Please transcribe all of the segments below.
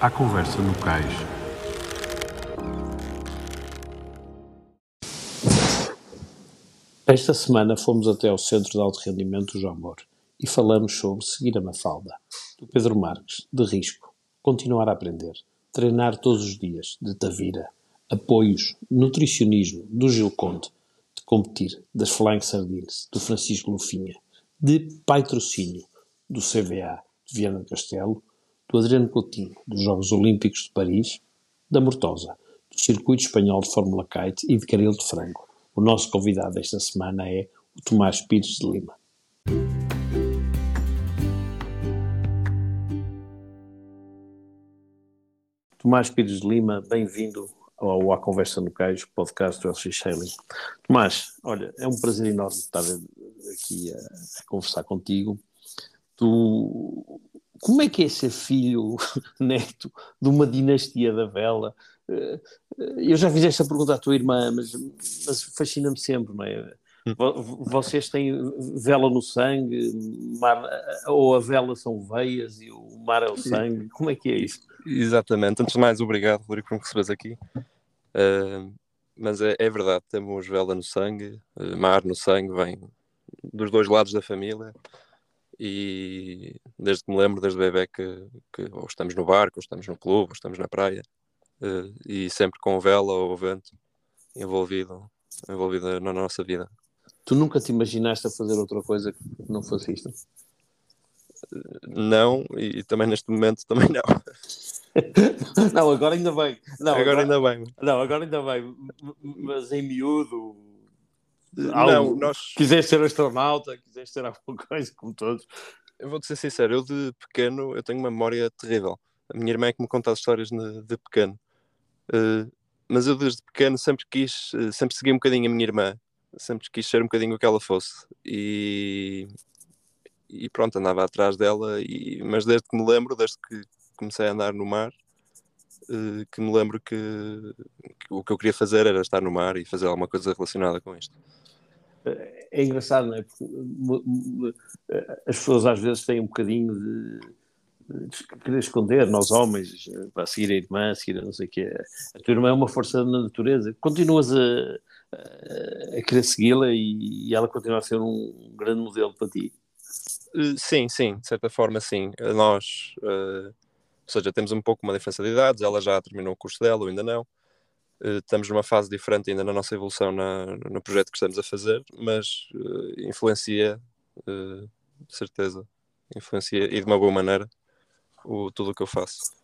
À conversa no cais. Esta semana fomos até ao Centro de Alto Rendimento Jamor e falamos sobre seguir a Mafalda, do Pedro Marques, de risco, continuar a aprender, treinar todos os dias, de Tavira, apoios, nutricionismo, do Gil Conde, de competir, das Flying Sardines, do Francisco Lufinha, de patrocínio, do CVA, de Viana do Castelo, do Adriano Coutinho, dos Jogos Olímpicos de Paris, da Mortosa, do Circuito Espanhol de Fórmula Kite e de Caril de Frango. O nosso convidado esta semana é o Tomás Pires de Lima. Tomás Pires de Lima, bem-vindo ao A Conversa no Cais, podcast do LX Sailing. Tomás, olha, é um prazer enorme estar aqui a, a conversar contigo. Tu, como é que é ser filho, neto, de uma dinastia da vela? Eh, eu já fiz esta pergunta à tua irmã, mas, mas fascina-me sempre, não é? Hum. Vocês têm vela no sangue, mar, ou a vela são veias e o mar é o sangue? Como é que é isso? Exatamente. Antes de mais, obrigado, Rodrigo, por me recebes aqui. Uh, mas é, é, verdade, temos vela no sangue, mar no sangue, vem dos dois lados da família. E desde que me lembro, desde bebê, que, que ou estamos no barco, ou estamos no clube, ou estamos na praia, uh, e sempre com vela ou vento envolvido, envolvido na nossa vida. Tu nunca te imaginaste a fazer outra coisa que não fosse isto? Não, e também neste momento também não. não, agora ainda bem. Não, agora, agora, ainda bem. Não, agora ainda bem. Mas em miúdo. Não, nós. Quiseste ser astronauta, quiseste ser alguma coisa, como todos. Eu vou-te ser sincero, eu de pequeno eu tenho uma memória terrível. A minha irmã é que me conta as histórias de, pequeno. Uh, mas eu desde pequeno sempre quis, uh, sempre segui um bocadinho a minha irmã. Sempre quis ser um bocadinho o que ela fosse. E, e pronto, andava atrás dela. E, mas desde que me lembro, desde que comecei a andar no mar, uh, que me lembro que, que, o que eu queria fazer era estar no mar e fazer alguma coisa relacionada com isto. É engraçado, não é? Porque as pessoas às vezes têm um bocadinho de, de querer esconder, nós homens, para seguir a irmã, seguir a não sei o quê. A tua irmã é uma força da natureza. Continuas a, a, a querer segui-la e, e ela continua a ser um grande modelo para ti. Eh, sim, sim, de certa forma, sim. Nós, uh, ou seja, temos um pouco uma diferença de idades, ela já terminou o curso dela, ou ainda não. Uh, estamos numa fase diferente ainda na nossa evolução na, no projeto que estamos a fazer, mas uh, influencia, uh, de certeza, influencia e de uma boa maneira o, tudo o que eu faço.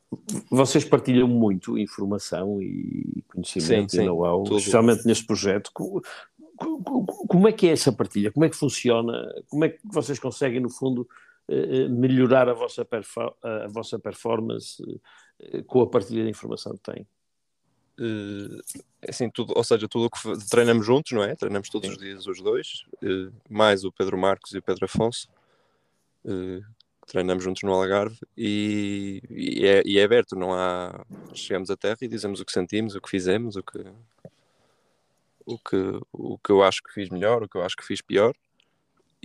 Vocês partilham muito informação e conhecimento sim, e know-how, especialmente neste projeto. Como é que é essa partilha? Como é que funciona? Como é que vocês conseguem, no fundo, eh, eh, melhorar a vossa, a vossa performance eh, com a partilha de informação que têm? assim, tudo, ou seja, tudo o que treinamos juntos, não é? Treinamos todos Sim. os dias os dois, mais o Pedro Marcos e o Pedro Afonso, treinamos juntos no Algarve e, e, é, e, é, aberto, não há. Chegamos à terra e dizemos o que sentimos, o que fizemos, o que, o que, o que eu acho que fiz melhor, o que eu acho que fiz pior.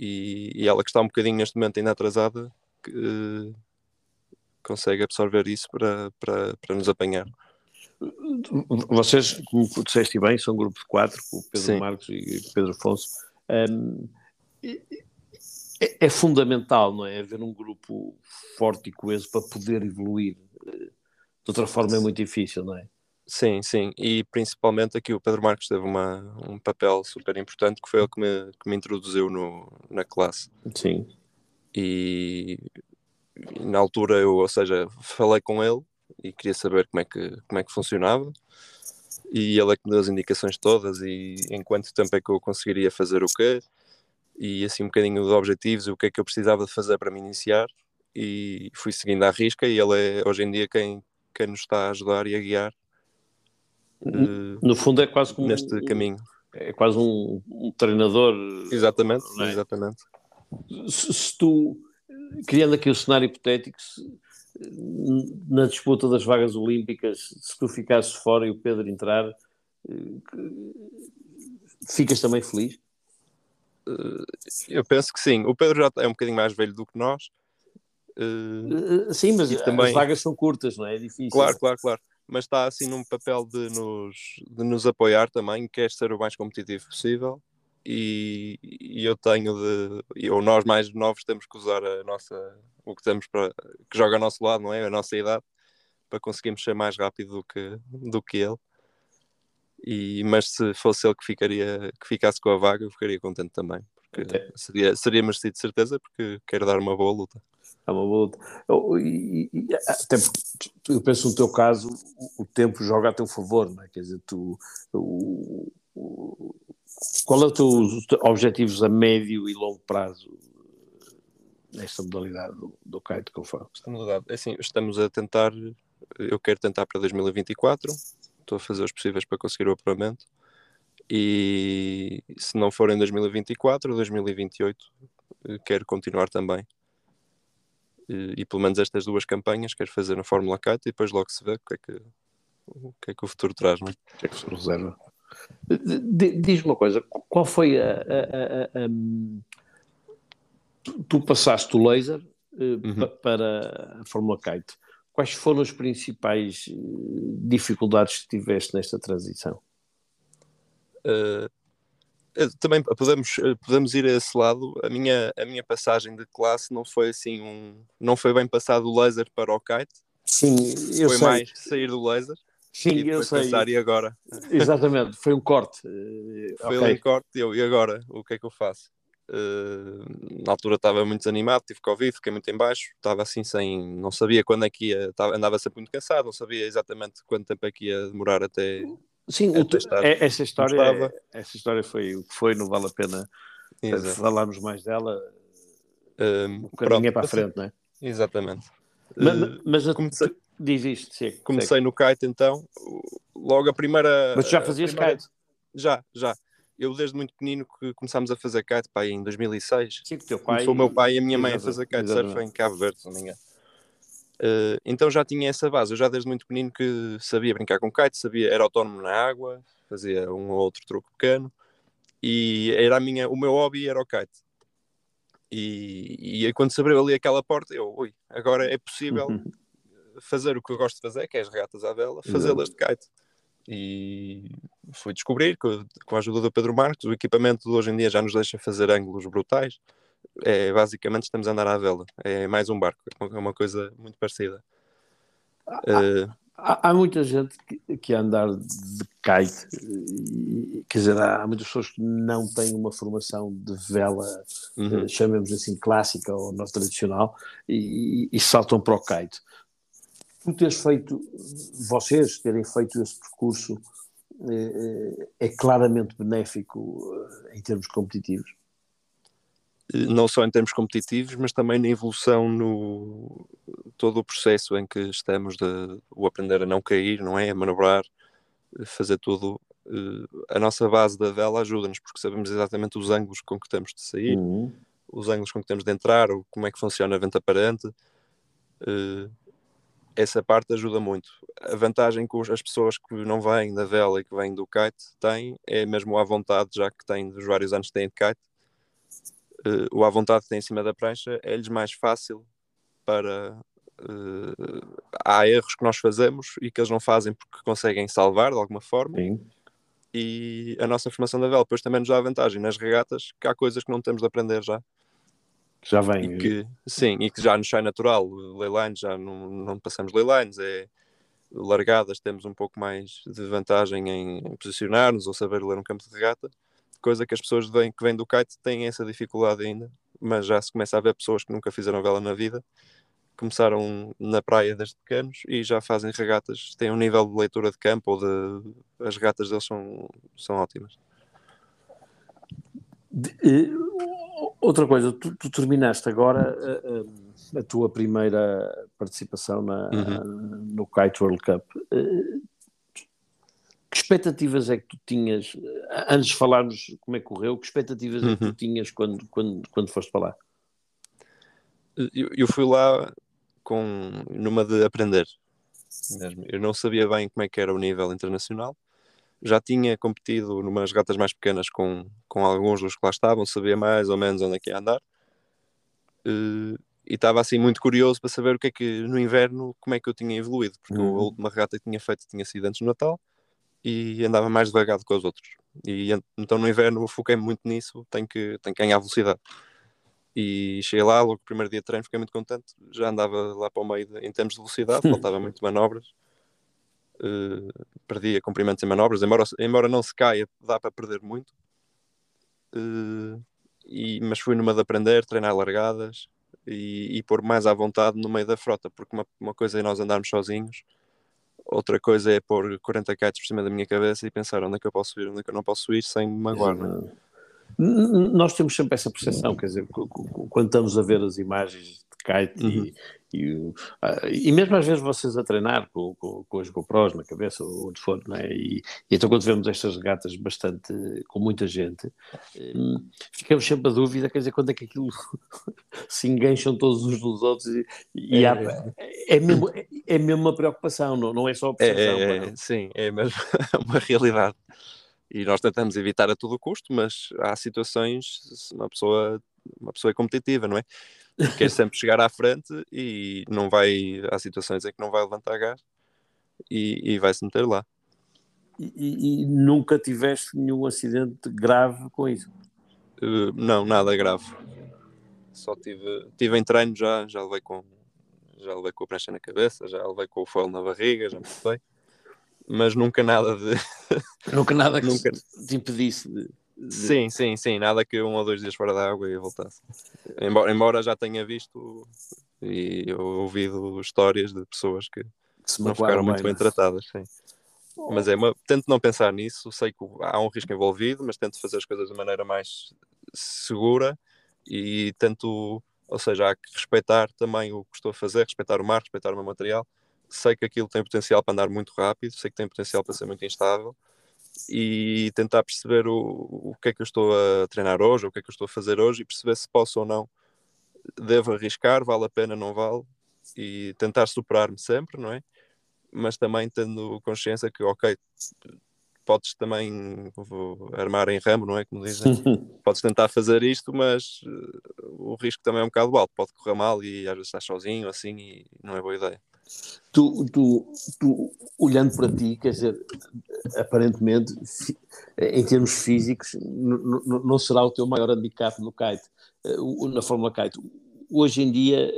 E, e ela que está um bocadinho neste momento ainda atrasada, que, uh, consegue absorver isso para, para, para nos apanhar. Vocês, como disseste bem, são um grupo de quatro, com o Pedro Sim. Marcos e o Pedro Afonso. Um, é, é, fundamental, não é? Haver um grupo forte e coeso para poder evoluir. De outra forma é muito difícil, não é? Sim, sim, e principalmente aqui o Pedro Marcos teve uma, um papel super importante que foi ele que me, que me introduziu no, na classe. Sim. E, e, na altura eu, ou seja, falei com ele e queria saber como é que, como é que funcionava e ele é que me deu as indicações todas e em quanto tempo é que eu conseguiria fazer o quê e assim um bocadinho de objetivos e o que é que eu precisava de fazer para me iniciar e fui seguindo à risca e ele é hoje em dia quem, quem nos está a ajudar e a guiar no fundo é quase como neste um, caminho. É quase um, um treinador. Exatamente, é? exatamente. Se, se, tu, criando aqui o cenário hipotético, se, na disputa das vagas olímpicas, se tu ficasses fora e o Pedro entrar, eh, ficas também feliz? Eh, eu penso que sim. O Pedro já é um bocadinho mais velho do que nós Sim, mas também... as vagas são curtas, não é? É difícil. Claro, claro, claro. Mas está assim num papel de nos, de nos apoiar também, quer ser o mais competitivo possível. E, e eu tenho de. Ou nós mais novos temos que usar a nossa. O que temos para. que joga ao nosso lado, não é? A nossa idade, para conseguirmos ser mais rápido do que, do que ele. E, mas se fosse ele que, ficaria, que ficasse com a vaga, eu ficaria contente também. Porque é. seria, seria merecido de certeza, porque quero dar uma boa luta. É uma luta. E, e, até eu penso no teu caso, o, o, tempo joga a teu favor, não é? Quer dizer, tu. O, o, qual é o teu, os teus objetivos a médio e longo prazo nesta modalidade do, do kite conforme? Esta modalidade, é assim, estamos a tentar, eu quero tentar para 2024, estou a fazer os possíveis para conseguir o apuramento e se não for em 2024, 2028 quero continuar também. E, e, pelo menos estas duas campanhas quero fazer na Fórmula Kite e depois logo se vê o que é que o, que, é que o futuro traz, não é? O que é que se reserva? Diz-me uma coisa, qual foi a, a, a, a tu passaste o laser uh, uhum. para a Fórmula Kite. Quais foram as principais eh, dificuldades que tiveste nesta transição? Uh, também podemos, podemos ir a esse lado. A minha, a minha passagem de classe não foi assim um. Não foi bem passado o laser para o kite. Sim, eu foi sei. mais sair do laser. Sim, e eu sei. Pensar, e agora? Exatamente, foi um corte. Foi okay. um corte e eu, e agora? O que é que eu faço? Uh, na altura estava muito desanimado, tive Covid, fiquei muito em baixo, estava assim sem, não sabia quando é que ia, estava, andava sempre muito cansado, não sabia exatamente quanto tempo é que ia demorar até. Sim, até estar, é, essa história, é, essa história foi o que foi, não vale a pena Exato. falarmos mais dela. Uh, um bocadinho é para a frente, não é? Exatamente. Mas, uh, mas a, comecei, diz isto, sim, comecei no kite então, logo a primeira. Mas já fazias primeira, kite? Já, já eu desde muito pequenino que começámos a fazer kite, pai, em 2006. Sim, teu pai... Começou o meu pai e a minha mãe a fazer kitesurf em Cabo Verde, se não me engano. Uh, então já tinha essa base, eu já desde muito pequenino que sabia brincar com kite, sabia, era autónomo na água, fazia um ou outro truque pequeno, e era a minha, o meu hobby era o kite. E, e quando se abriu ali aquela porta, eu, ui, agora é possível fazer o que eu gosto de fazer, que é as regatas à vela, fazê-las de kite e fui descobrir que, com a ajuda do Pedro Marcos, o equipamento de hoje em dia já nos deixa fazer ângulos brutais. É, basicamente estamos a andar à vela, é mais um barco, é uma coisa muito parecida. Há, uh, há, há muita gente que, que andar de kite, e, quer dizer, há, há, muitas pessoas que não têm uma formação de vela, uhum. uh, chamemos assim, clássica ou não tradicional, e, e, saltam para o kite tu teres feito, vocês terem feito esse percurso é, é claramente benéfico eh, em termos competitivos? Não só em termos competitivos, mas também na evolução no todo o processo em que estamos de o aprender a não cair, não é? A manobrar, fazer tudo. A nossa base da vela ajuda-nos porque sabemos exatamente os ângulos com que temos de sair, uhum. os ângulos com que temos de entrar, como é que funciona a venta aparente essa parte ajuda muito. A vantagem que as pessoas que não vêm da vela e que vêm do kite têm é mesmo à vontade, já que têm dos vários anos que têm de kite, uh, o à vontade que têm em cima da prancha é-lhes mais fácil para. Uh, há erros que nós fazemos e que eles não fazem porque conseguem salvar de alguma forma. Sim. E a nossa formação da vela depois também nos dá vantagem nas regatas, que há coisas que não temos de aprender já já vem. E que, sim, e que já nos sai natural. Leylines já não, não passamos leylines, é largadas temos um pouco mais de vantagem em posicionar-nos ou saber ler um campo de regata, coisa que as pessoas vêm, que vêm do kite têm essa dificuldade ainda, mas já se começa a ver pessoas que nunca fizeram vela na vida, começaram na praia desde pequenos e já fazem regatas, têm um nível de leitura de campo ou de as regatas deles são, são ótimas. Outra coisa, tu, tu terminaste agora a, a, a, tua primeira participação na, uhum. no Kite World Cup. Eh, que expectativas é que tu tinhas, antes de falarmos como é que correu, que expectativas uhum. é que tu uhum. tinhas quando, quando, quando foste para lá? Eu, eu fui lá com numa de aprender mesmo. Eu não sabia bem como é que era o nível internacional já tinha competido numas gatas mais pequenas com, com alguns dos que lá estavam, sabia mais ou menos onde é que ia andar. Uh, estava assim muito curioso para saber o que é que no inverno, como é que eu tinha evoluído, porque Uhum. a última regata que tinha feito tinha sido antes do Natal e andava mais devagar do que os outros. E en- então no inverno eu foquei-me muito nisso, tenho que, tenho que ganhar velocidade. E cheguei lá, logo no primeiro dia de treino, fiquei muito contente, já andava lá para o meio de- em termos de velocidade, faltava muito manobras. Eh, perdia comprimentos em manobras, embora, embora não se caia, dá para perder muito. Eh, e, mas fui numa de aprender, treinar largadas e, e pôr mais à vontade no meio da frota, porque uma, uma coisa é nós andarmos sozinhos, outra coisa é pôr 40 kites por cima da minha cabeça e pensar onde é que eu posso ir, onde é que eu não posso ir sem me magoar. Nós temos sempre essa percepção, quer dizer, quando estamos a ver as imagens de kite Uhum. e, e, o- ah, e mesmo às vezes vocês a treinar com, com, com as GoPros na cabeça ou onde for, não é? E, e então quando vemos estas regatas bastante, com muita gente, hum, ficamos sempre a dúvida, quer dizer, quando é que aquilo se engancham todos uns nos outros e, É. há- é, mesmo, é, é mesmo uma preocupação, não, não é só a É, percepção. é, pá, é, sim, é mesmo uma realidade. E nós tentamos evitar a todo custo, mas há situações, uma pessoa, uma pessoa é competitiva, não é? Quer sempre chegar à frente e não vai, há situações em que não vai levantar gás e, e vai se meter lá. E, e- nunca tiveste nenhum acidente grave com isso. Uh, não, nada grave. Só tive, tive em treino já, já levei com já levei com a prancha na cabeça, já levei com o foil na barriga, já me foi. Mas nunca nada de. Nunca nada que Nunca. te impedisse de, de- Sim, sim, sim, nada que um ou dois dias fora da água e voltasse. Embora, embora já tenha visto e ouvido histórias de pessoas que se não ficaram muito bem é? tratadas, sim. Mas é uma, tento não pensar nisso, sei que há um risco envolvido, mas tento fazer as coisas de maneira mais segura e tento, ou seja, há que respeitar também o que estou a fazer, respeitar o mar, respeitar o meu material. Sei que aquilo tem potencial para andar muito rápido, sei que tem potencial para ser muito instável e tentar perceber o, o que é que eu estou a treinar hoje, o que é que eu estou a fazer hoje e perceber se posso ou não, devo arriscar, vale a pena, não vale e tentar superar-me sempre, não é? Mas também tendo consciência que, ok, podes também vou armar em ramo, não é? Como dizem, podes tentar fazer isto, mas eh, o risco também é um bocado alto, pode correr mal e às vezes estás sozinho assim e não é boa ideia. Tu, tu, tu, olhando para ti, quer dizer, aparentemente, em termos físicos, não será o teu maior handicap no kite, eh, na Fórmula Kite. Hoje em dia,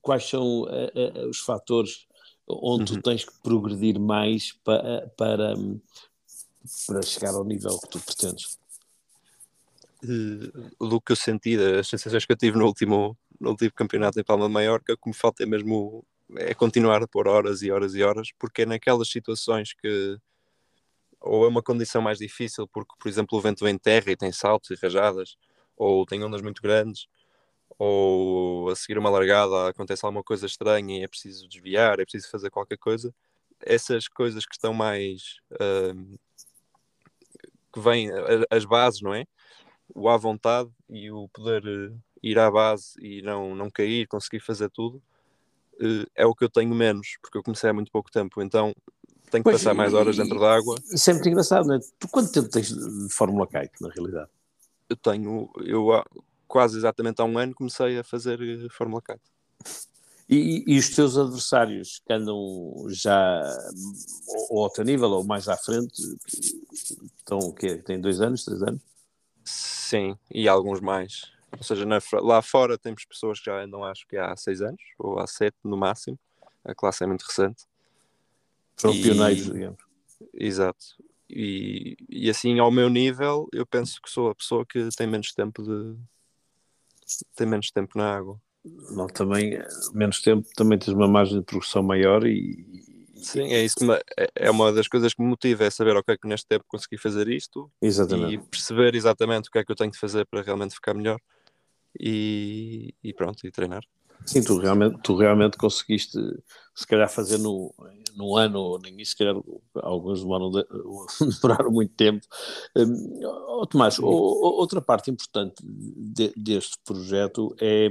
quais são eh, eh, os fatores onde tu Uhum. tens que progredir mais para, para, para chegar ao nível que tu pretendes? Do que eu senti, das sensações que eu tive no último, no último campeonato em Palma de Maiorca, o que me falta é mesmo é continuar a pôr horas e horas e horas, porque é naquelas situações que ou é uma condição mais difícil, porque, por exemplo, o vento vem terra e tem saltos e rajadas, ou tem ondas muito grandes, ou a seguir uma largada acontece alguma coisa estranha e é preciso desviar, é preciso fazer qualquer coisa. Essas coisas que estão mais. ahm, que vêm as bases, não é? O à vontade e o poder eh, ir à base e não, não cair, conseguir fazer tudo, é o que eu tenho menos, porque eu comecei há muito pouco tempo, então tenho que Pois, passar mais horas dentro da água. Isso é muito engraçado, não é? Tu quanto tempo tens de Fórmula Kite, na realidade? Eu tenho, eu há quase exatamente há um ano comecei a fazer eh, Fórmula Kart. E, e os teus adversários que andam já ou, ao teu nível ou mais à frente estão o quê? Têm dois anos, três anos? Sim, e alguns mais. Ou seja, na lá fora temos pessoas que já andam, acho que há seis anos, ou há sete no máximo. A classe é muito recente. São E- pioneiros, digamos. Exato. E, e assim, ao meu nível, eu penso que sou a pessoa que tem menos tempo de. tem menos tempo na água. Não, também, menos tempo, também tens uma margem de progressão maior e. e- Sim, é isso que me- é- é uma das coisas que me motiva, é saber, ok, que neste tempo consegui fazer isto exatamente. e perceber exatamente o que é que eu tenho de fazer para realmente ficar melhor e, e pronto, e treinar. Sim, tu realmente, tu realmente conseguiste, se calhar, fazer no, no ano, ou nem isso, se calhar, alguns de- demoraram muito tempo. Ó, Tomás, o- outra parte importante de- deste projeto é,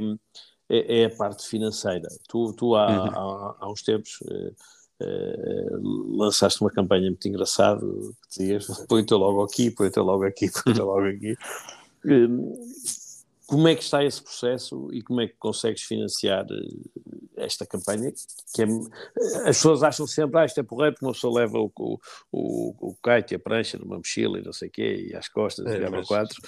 é, é a parte financeira. Tu, tu há, Uhum. há, há uns tempos eh, lançaste uma campanha muito engraçada que dizias põe o teu logo aqui, põe o teu logo aqui, põe o teu logo aqui. Hum, como é que está esse processo e como é que consegues financiar esta campanha? Que é, as pessoas acham sempre, ah, isto é porreiro, porque uma pessoa leva o, o, o, o kite e a prancha numa mochila e não sei o quê, e às costas, é, e mas... quatro.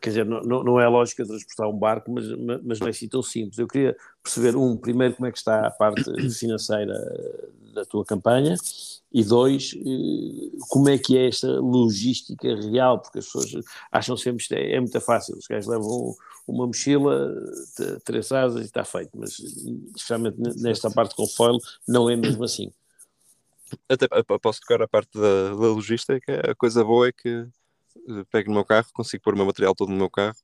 Quer dizer, não, não é lógica transportar um barco, mas, mas não é assim tão simples. Eu queria perceber, um, primeiro, como é que está a parte financeira da tua campanha e dois, eh, como é que é esta logística real, porque as pessoas acham sempre que é, é muito fácil, os gajos levam uma mochila, três asas e está feito, mas especialmente nesta parte com foil não é mesmo assim. Até posso tocar a parte da, da logística, a coisa boa é que eh, pego no meu carro, consigo pôr o meu material todo no meu carro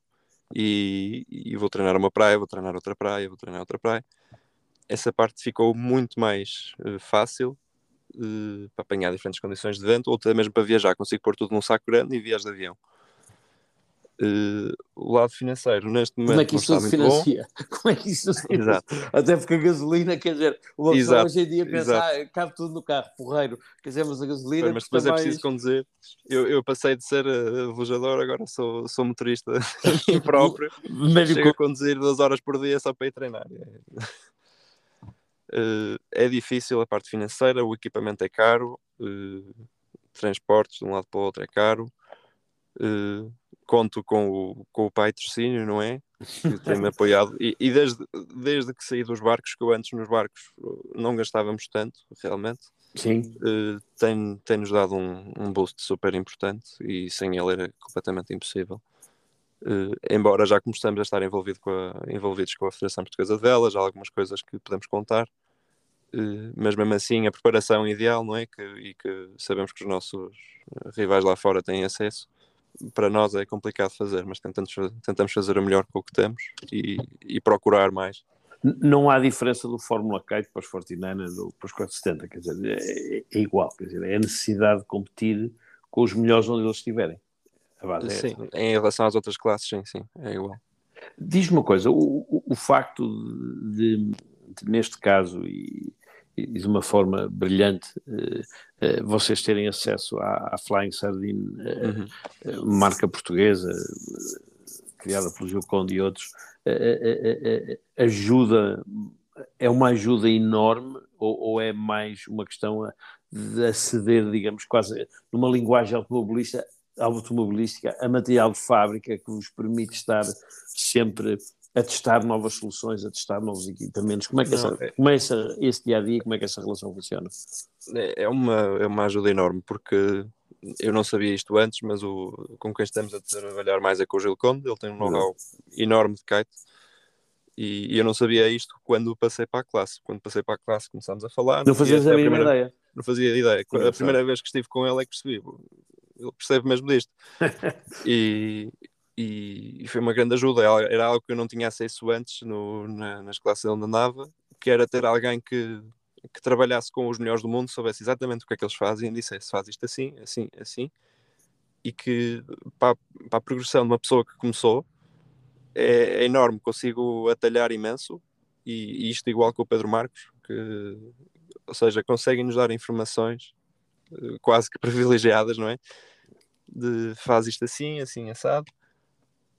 e, e vou treinar uma praia, vou treinar outra praia, vou treinar outra praia. Essa parte ficou muito mais fácil uh, para apanhar diferentes condições de vento, ou até mesmo para viajar. Consigo pôr tudo num saco grande e viajar de avião. Uh, o lado financeiro, neste momento, como é que isso se financia? Bom. Como é que isso se financia? Até porque a gasolina, quer dizer, o pessoa hoje em dia pensa, ah, cabe tudo no carro, porreiro, quer dizer, mas a gasolina. Mas depois é mais... preciso conduzir. Eu, eu passei de ser uh, velejador, agora sou, sou motorista próprio. Médico... Chego a conduzir duas horas por dia só para ir treinar. Uh, é difícil a parte financeira, o equipamento é caro, uh, transportes de um lado para o outro é caro. Uh, conto com o, com o pai trocínio, não é? Que tem-me apoiado. E, e, desde, desde que saí dos barcos, que eu antes nos barcos não gastávamos tanto, realmente. Sim. Tem, tem-nos dado um, um boost super importante e sem ele era completamente impossível. Uh, embora já começamos a estar envolvido com a, envolvidos com a Federação Portuguesa de Velas, há algumas coisas que podemos contar, uh, mas mesmo assim a preparação ideal, não é? Que, e que sabemos que os nossos rivais lá fora têm acesso, para nós é complicado fazer, mas tentamos, tentamos fazer o melhor com o que temos e, e procurar mais. Não há diferença do Fórmula Kite para os 49 ou para os 470, quer dizer, é, é, igual, quer dizer, é a necessidade de competir com os melhores onde eles estiverem. É sim, em relação às outras classes, sim, sim, é igual. Diz-me uma coisa, o, o, o facto de, de, neste caso, e e de uma forma brilhante uh, uh, vocês terem acesso à, à Flying Sardine, uh, uhum. marca portuguesa, criada pelo Gil Conde e outros, ajuda, é uma ajuda enorme ou, ou, é mais uma questão de aceder, digamos, quase numa linguagem automobilista, automobilística a material de fábrica que vos permite estar sempre a testar novas soluções, a testar novos equipamentos. Como é que Não, essa, é... Como é essa, esse dia a dia, como é que essa relação funciona? É, é uma, é uma ajuda enorme, porque eu não sabia isto antes, mas o, com quem estamos a trabalhar mais é com o Gil Conde, ele tem um know-how enorme de kite. E, e, eu não sabia isto quando passei para a classe. Quando passei para a classe começámos a falar. Não fazias a, a primeira ideia? Não fazia ideia. a primeira vez que estive com ele é que percebi. Ele percebe mesmo disto. e, e, e, foi uma grande ajuda. Era algo que eu não tinha acesso antes no, na, nas classes onde andava, que era ter alguém que, que trabalhasse com os melhores do mundo, soubesse exatamente o que é que eles fazem, e dissesse faz isto assim, assim, assim, e que para, para a progressão de uma pessoa que começou é, é enorme, consigo atalhar imenso, e, e, isto igual com o Pedro Marcos, que, ou seja, conseguem nos dar informações quase que privilegiadas, não é? De faz isto assim, assim, assado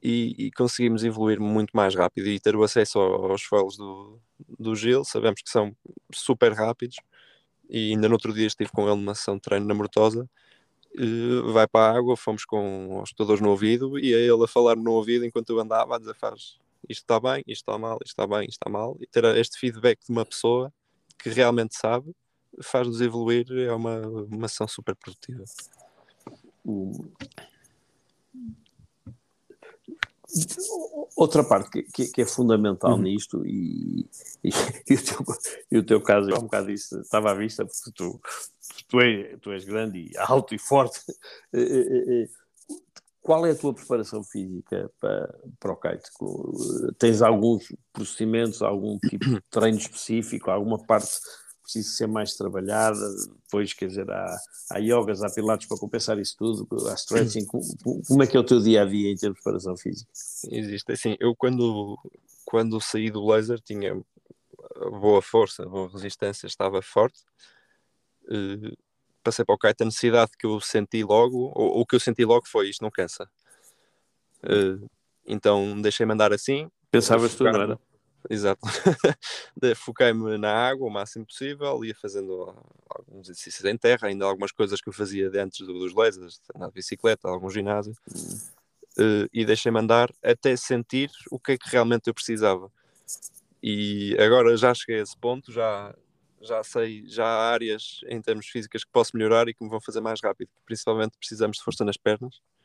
e, e, conseguimos evoluir muito mais rápido e ter o acesso aos foils do, do Gil, sabemos que são super rápidos e ainda no outro dia estive com ele numa sessão de treino na Mortosa vai para a água, fomos com os escutadores no ouvido e a ele a falar no ouvido enquanto eu andava a dizer faz isto está bem, isto está mal, isto está bem, isto está mal e ter este feedback de uma pessoa que realmente sabe faz-nos evoluir, é uma, uma sessão super produtiva. Outra parte que, que, é fundamental uhum. nisto, e, e, e, o teu, e, o teu, caso, um bocado isso estava à vista, porque tu, tu, és, tu és grande e alto e forte. Eh, eh, eh, qual é a tua preparação física para, para o kite? Tens alguns procedimentos, algum tipo de treino específico, alguma parte precisa ser mais trabalhada, depois, quer dizer, há, há yogas, há pilates para compensar isso tudo, há stretching, como é que é o teu dia-a-dia -dia em termos de preparação física? Existe, assim, eu quando, quando saí do laser tinha boa força, boa resistência, estava forte, uh, passei para o kite, a necessidade que eu senti logo, ou o que eu senti logo foi isto não cansa. Uh, então deixei-me andar assim. Pensavas tu, não era? Exato. Foquei-me na água o máximo possível, ia fazendo alguns exercícios em terra, ainda algumas coisas que eu fazia antes dos lasers, de bicicleta, algum ginásio, uh, e deixei-me andar até sentir o que é que realmente eu precisava. E agora já cheguei a esse ponto, já, já sei, já há áreas em termos físicas que posso melhorar e que me vão fazer mais rápido, principalmente precisamos de força nas pernas eh,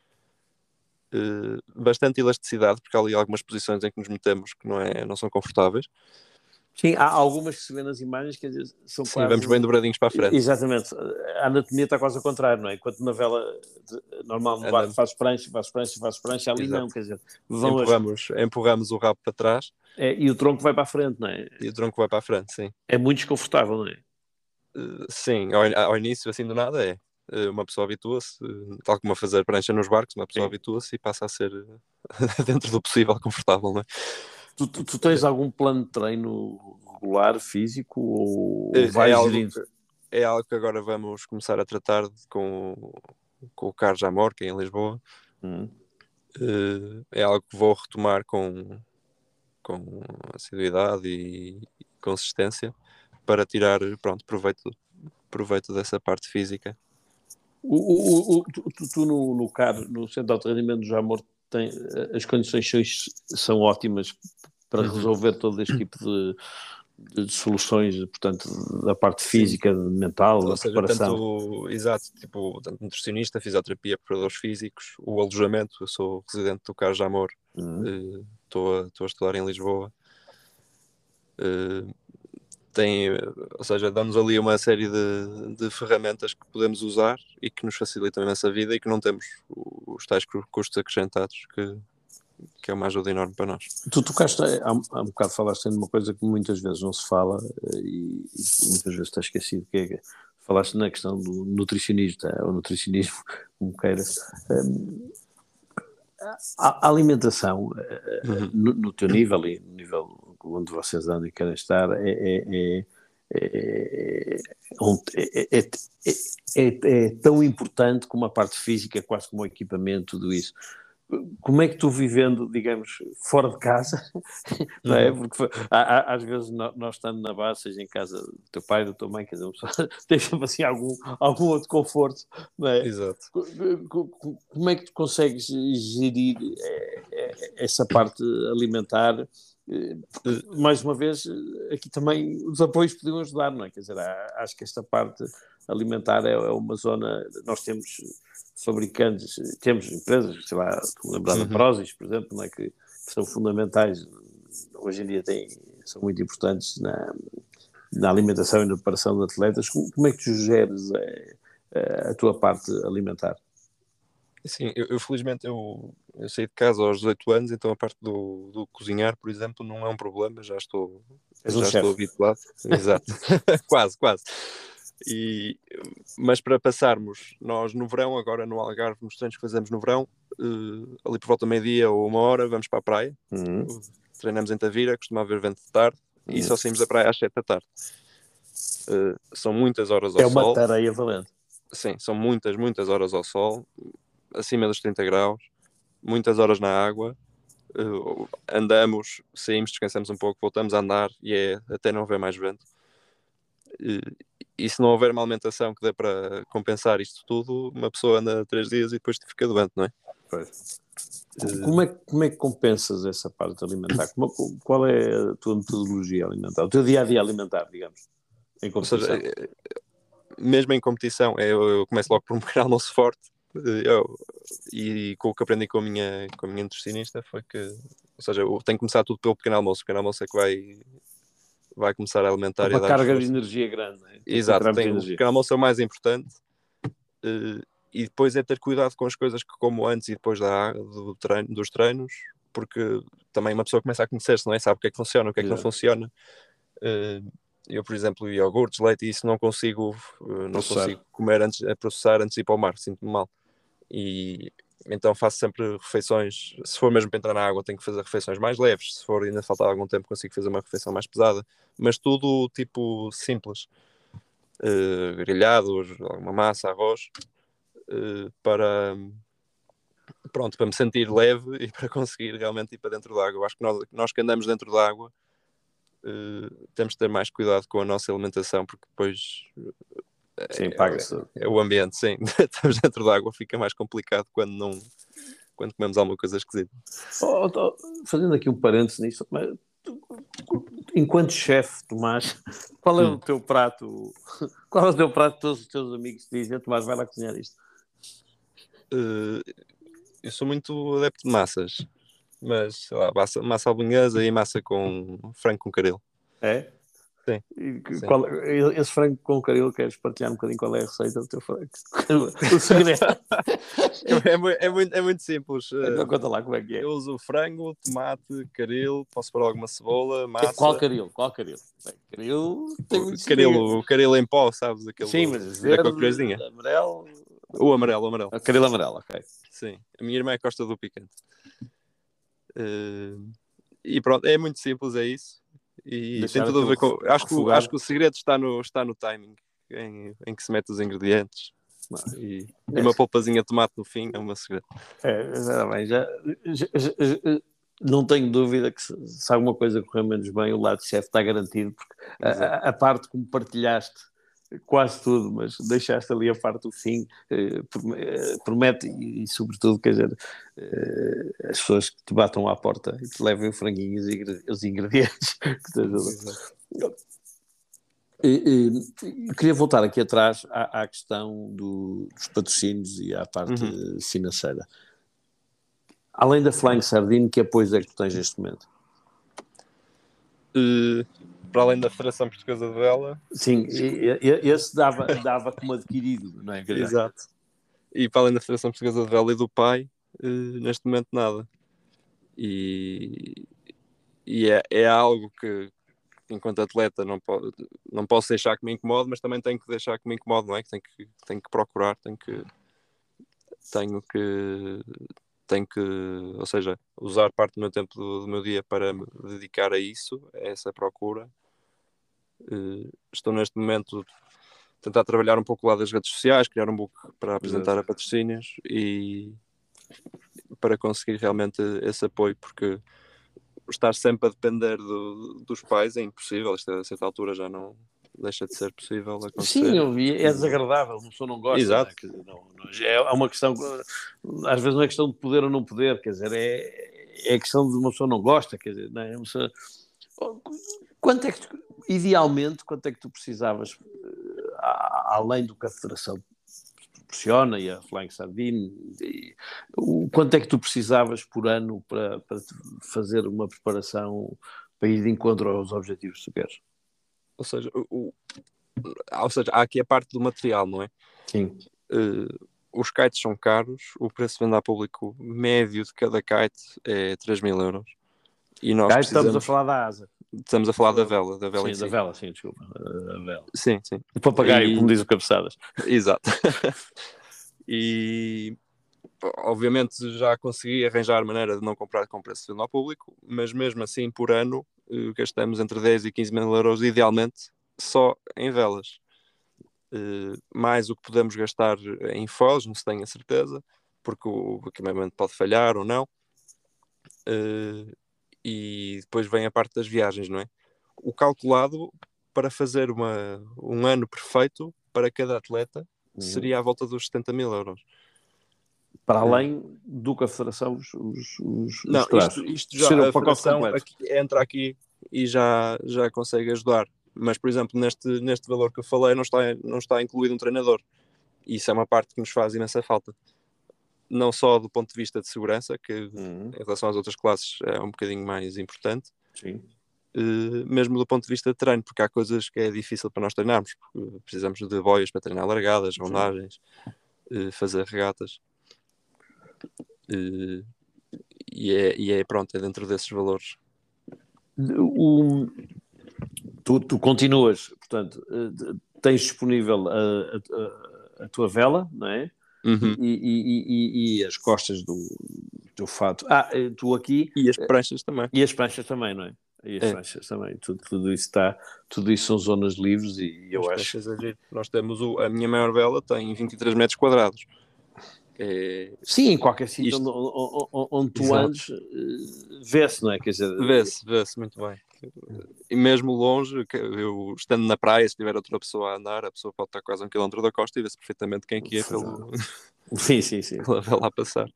bastante elasticidade, porque há ali algumas posições em que nos metemos que não, é, não são confortáveis. Sim, há algumas que se vê nas imagens que são Sim, quase... vamos bem dobradinhos para a frente. Exatamente. A anatomia está quase ao contrário, não é? Enquanto na vela normal no barco faz prancha, faz prancha, faz prancha, ali Exato. não, quer dizer... Vão empurramos, as... empurramos o rabo para trás. É, e o tronco vai para a frente, não é? E o tronco vai para a frente, sim. É muito desconfortável, não é? Uh, sim, ao, ao início, assim do nada é. Eh, uma pessoa habitua-se, eh, tal como a fazer prancha nos barcos, uma pessoa habitua-se e passa a ser, eh, dentro do possível, confortável, não é? Tu, tu, tu, tens algum plano de treino regular, físico, ou é, vais é algo, é algo que agora vamos começar a tratar com, com o Carlos Amor, que é em Lisboa. Hum. É algo que vou retomar com, com assiduidade e consistência para tirar pronto, proveito, proveito dessa parte física o, o, o, tu, tu no, no CAR, no Centro de Alto Rendimento do Jamor, tem, as condições são, ótimas para uhum. resolver todo este tipo de, de, soluções, portanto, da parte física, Sim. mental, Ou da seja, preparação. Tanto, exato, tipo, tanto nutricionista, fisioterapia, preparadores físicos, o alojamento, eu sou residente do CAR Jamor, uhum. estou uhum. uh, a, a, estudar em Lisboa. Uh, tem, ou seja, dá-nos ali uma série de, de, ferramentas que podemos usar e que nos facilitam a nossa vida e que não temos os tais custos acrescentados que, que é uma ajuda enorme para nós. Tu tocaste, há, há um bocado falaste de uma coisa que muitas vezes não se fala eh, e, e muitas vezes está esquecido, que é falaste na questão do nutricionista, ou nutricionismo, como queiras. Um, a, alimentação, eh, uhum. no, no teu nível e no nível onde vocês andam e querem estar é, é, é, é, tão importante como a parte física, quase como o equipamento, tudo isso como é que tu vivendo, digamos, fora de casa, não é? Porque há, às vezes nós estando na base, seja em casa do teu pai, da tua mãe, quer dizer, sempre assim algum, algum outro conforto, não é? Exato. Como é que tu consegues gerir essa parte alimentar eh, mais uma vez, aqui também os apoios podiam ajudar, não é? Quer dizer, acho que esta parte alimentar é, é uma zona. Nós temos fabricantes, temos empresas, sei lá, estou lembrar uhum. da Prozis, por exemplo, não é? que, que são fundamentais, hoje em dia têm, são muito importantes na, na alimentação e na preparação de atletas. Como, como é que tu geres a, eh, eh, a tua parte alimentar? Sim, eu, eu, felizmente eu, eu, saí de casa aos 18 anos, então a parte do, do cozinhar, por exemplo, não é um problema, já estou, já estou habituado. Exato, quase, quase. E, mas para passarmos, nós no verão, agora no Algarve, nos treinos que fazemos no verão, uh, ali por volta meio-dia ou uma hora, vamos para a praia, uhum. treinamos em Tavira, costuma haver vento de tarde, uhum. e só saímos da praia às 7 da tarde. Uh, são muitas horas ao sol. É uma tareia valente. Sim, são muitas, muitas horas ao sol acima dos 30 graus, muitas horas na água, uh, andamos, saímos, descansamos um pouco, voltamos a andar e é até não haver mais vento. Uh, e se não houver uma alimentação que dê para compensar isto tudo, uma pessoa anda três dias e depois fica doente, não é? Pois. Como é, como é que compensas essa parte alimentar? Como, qual é a tua metodologia alimentar? O teu dia a dia alimentar, digamos, em competição? Seja, mesmo em competição, eu, eu começo logo por um pequeno almoço forte, eu, e com o que aprendi com a minha, com a minha nutricionista foi que, ou seja, eu tenho que começar tudo pelo pequeno almoço. O pequeno almoço é que vai, vai começar a alimentar uma e carga de energia grande. Né? Exato, tem, o pequeno almoço é o mais importante. Uh, e depois é ter cuidado com as coisas que como antes e depois da, do treino, dos treinos, porque também uma pessoa começa a conhecer-se, não é? Sabe o que é que funciona, o que é que Exato. não funciona. Uh, eu, por exemplo, iogurtes, leite, isso não consigo, não consigo comer antes, a processar antes de ir para o mar, sinto-me mal e então faço sempre refeições. Se for mesmo para entrar na água, tenho que fazer refeições mais leves. Se for ainda faltar algum tempo, consigo fazer uma refeição mais pesada, mas tudo tipo simples: uh, grelhados, alguma massa, arroz, uh, para, pronto, para me sentir leve e para conseguir realmente ir para dentro da água. Acho que nós, nós que andamos dentro da água uh, temos de ter mais cuidado com a nossa alimentação, porque depois sim, paga-se. É, é, o ambiente, sim. Estamos dentro da água, fica mais complicado quando não quando comemos alguma coisa esquisita. Oh, oh, fazendo aqui um parênteses nisso, mas enquanto chefe, Tomás, qual é hum. o teu prato? Qual é o teu prato que todos os teus amigos te dizem? Tomás, vai lá cozinhar isto. Uh, eu sou muito adepto de massas, mas sei lá, massa, massa e massa com frango com caril. É? Sim. Sim. Qual, esse frango com caril, queres partilhar um bocadinho qual é a receita do teu frango? o segredo. é, é, muito, é muito simples. Então conta lá como é que é. Eu uso frango, tomate, caril, posso pôr alguma cebola, massa. Qual caril? Qual caril? caril tem muito caril, o caril em pó, sabes? Aquele, Sim, mas verde, amarelo... O amarelo, o amarelo. O caril amarelo, ok. Sim. A minha irmã é costa do picante. Uh, e pronto, é muito simples, é isso e Deixar tem tudo a ver com. Acho que, acho que o segredo está no, está no timing em, em que se mete os ingredientes. E, e uma polpazinha de tomate no fim é uma segredo. É, bem, já, já, já, não tenho dúvida que se, se alguma coisa correr menos bem, o lado chefe está garantido, porque a, a, parte como partilhaste quase tudo, mas deixaste ali a parte do fim, eh, eh, promete e, e, sobretudo, quer dizer, eh, as pessoas que te batam à porta e te levem o franguinho e os ingredientes que te ajudam. queria voltar aqui atrás à, à questão do, dos patrocínios e à parte uhum. financeira. Além da Flying Sardine, que apoios é que tu tens neste momento? Uh, para além da Federação Portuguesa de Vela. Sim, esse dava, dava como adquirido, não é? Exato. E para além da Federação Portuguesa de Vela e do pai, eh, neste momento nada. E, e é, é algo que, enquanto atleta, não, pode, não posso deixar que me incomode, mas também tenho que deixar que me incomode, não é? Que tenho que, tenho que procurar, tenho que. Tenho que tenho que, ou seja, usar parte do meu tempo do, do meu dia para me dedicar a isso, a essa procura, estou neste momento a tentar trabalhar um pouco lá das redes sociais, criar um book para apresentar a patrocínios e para conseguir realmente esse apoio, porque estar sempre a depender do, dos pais é impossível, isto a certa altura já não deixa de ser possível acontecer. Sim, eu vi, é desagradável, uma pessoa não gosta. Exato. Né? Não, não, é uma questão, às vezes não é questão de poder ou não poder, quer dizer, é, é questão de uma pessoa não gosta, quer dizer, não é? Uma pessoa, quanto é que tu, idealmente, quanto é que tu precisavas, eh, além do que a Federação proporciona e a Flying Sardine, e, quanto é que tu precisavas por ano para, para fazer uma preparação para ir de encontro aos objetivos que tu queres? Ou seja, o, ou seja, há aqui a parte do material, não é? Sim. Uh, os kites são caros, o preço de venda a público médio de cada kite é 3 mil euros. E nós precisamos... estamos a falar da asa. Estamos a falar da vela, da vela sim, da si. vela, sim, desculpa. A vela. Sim, sim. O papagaio, e... como diz o Cabeçadas. Exato. e obviamente já consegui arranjar maneira de não comprar com preço ao público, mas mesmo assim por ano eh, gastamos entre 10 e 15 mil euros, idealmente só em velas. Uh, mais o que podemos gastar em foils, não se tem a certeza, porque o equipamento pode falhar ou não. E depois vem a parte das viagens, não é? O calculado para fazer uma, um ano perfeito para cada atleta uhum. seria à volta dos 70 mil euros. Para além do que a Federação os, os, os Não, isto, isto, já a Federação aqui, entra aqui e já, já consegue ajudar. Mas, por exemplo, neste, neste valor que eu falei, não está, não está incluído um treinador. Isso é uma parte que nos faz imensa falta não só do ponto de vista de segurança, que uhum. em relação às outras classes é um bocadinho mais importante, uh, mesmo do ponto de vista de treino, porque há coisas que é difícil para nós treinarmos, precisamos de boias para treinar largadas, rondagens, uh, fazer regatas. Uh, e, é, e é pronto, é dentro desses valores. O, tu, tu continuas, portanto, tens disponível a, a, a, tua vela, não é? Uhum. E, e, e, e, as costas do, do fato. Ah, eh, tu aqui. E as pranchas também. E as pranchas também, não é? E as é. pranchas também. Tudo, tudo isso está. Tudo isso são zonas livres e eu as acho. É Nós temos o, a minha maior vela tem 23 metros quadrados. É... Sim, em qualquer sítio onde, onde, tu Exato. andes, eh, vê-se, não é? Quer dizer, vê-se, vê-se muito bem. E mesmo longe, eu estando na praia, se tiver outra pessoa a andar, a pessoa pode estar quase a um quilómetro da costa e vê-se perfeitamente quem que é pelo... Sim, sim, sim. Vai lá passar.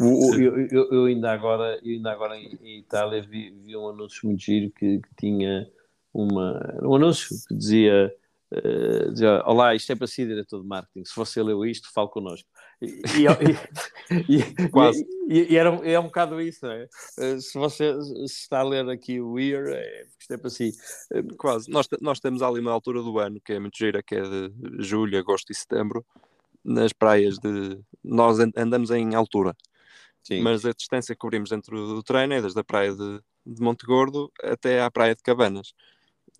O, eu, eu, eu, ainda agora, eu ainda agora em, em Itália vi, vi, um anúncio muito giro que, que tinha uma, um anúncio que dizia Uh, dizia, Olá, isto é para si, diretor de marketing. Se você leu isto, fale connosco. E, e, e, Quase. E, era, é um bocado isso, não é? Uh, se você está a ler aqui o Year, é, isto é para si. Uh, Quase. Nós, nós temos ali uma altura do ano que é muito gira, que é de julho, agosto e setembro, nas praias de. Nós andamos em altura. Sim. Mas a distância que cobrimos dentro do treino é desde a praia de, de Monte Gordo até à praia de Cabanas,